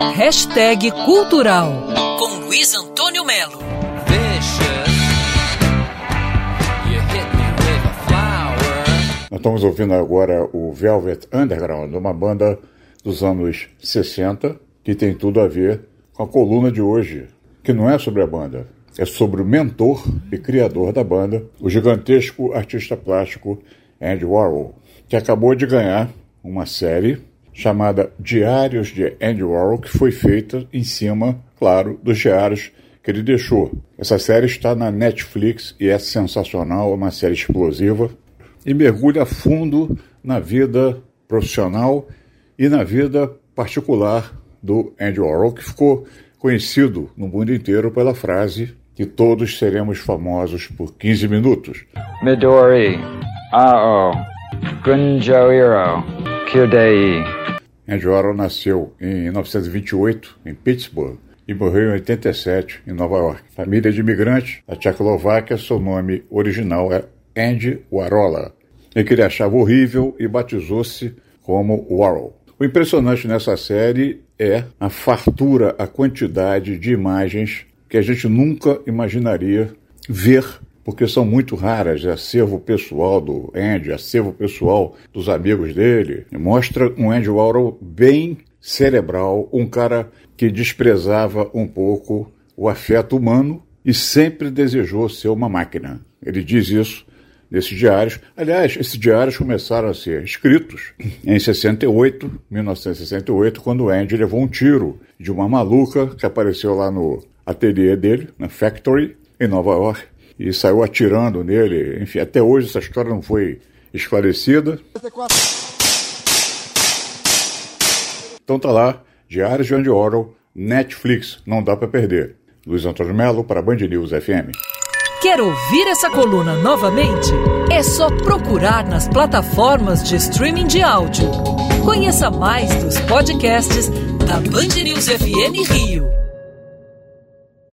Hashtag Cultural com Luiz Antônio Melo. Nós estamos ouvindo agora o Velvet Underground, uma banda dos anos 60 que tem tudo a ver com a coluna de hoje, que não é sobre a banda, é sobre o mentor e criador da banda, o gigantesco artista plástico Andy Warhol, que acabou de ganhar uma série chamada Diários de Andy Warhol, que foi feita em cima, claro, dos diários que ele deixou. Essa série está na Netflix e é sensacional, é uma série explosiva e mergulha fundo na vida profissional e na vida particular do Andy Warhol, que ficou conhecido no mundo inteiro pela frase que todos seremos famosos por 15 minutos. Midori, Ao, Gunjoiro, Kyodei. Andy Warhol nasceu em 1928 em Pittsburgh e morreu em 87 em Nova York. Família de imigrantes da Tchecoslováquia, seu nome original é Andy Warola, e que ele achava horrível e batizou-se como Warhol. O impressionante nessa série é a fartura, a quantidade de imagens que a gente nunca imaginaria ver, porque são muito raras. É acervo pessoal do Andy, acervo pessoal dos amigos dele. Mostra um Andy Warhol bem cerebral, um cara que desprezava um pouco o afeto humano e sempre desejou ser uma máquina. Ele diz isso nesses diários. Aliás, esses diários começaram a ser escritos em 68, 1968, quando o Andy levou um tiro de uma maluca que apareceu lá no ateliê dele, na Factory, em Nova York, e saiu atirando nele. Enfim, até hoje essa história não foi esclarecida. Então tá lá, Diários de Andy Orwell, Netflix, não dá para perder. Luiz Antônio Melo para Band News FM. Quer ouvir essa coluna novamente? É só procurar nas plataformas de streaming de áudio. Conheça mais dos podcasts da Band News FM Rio.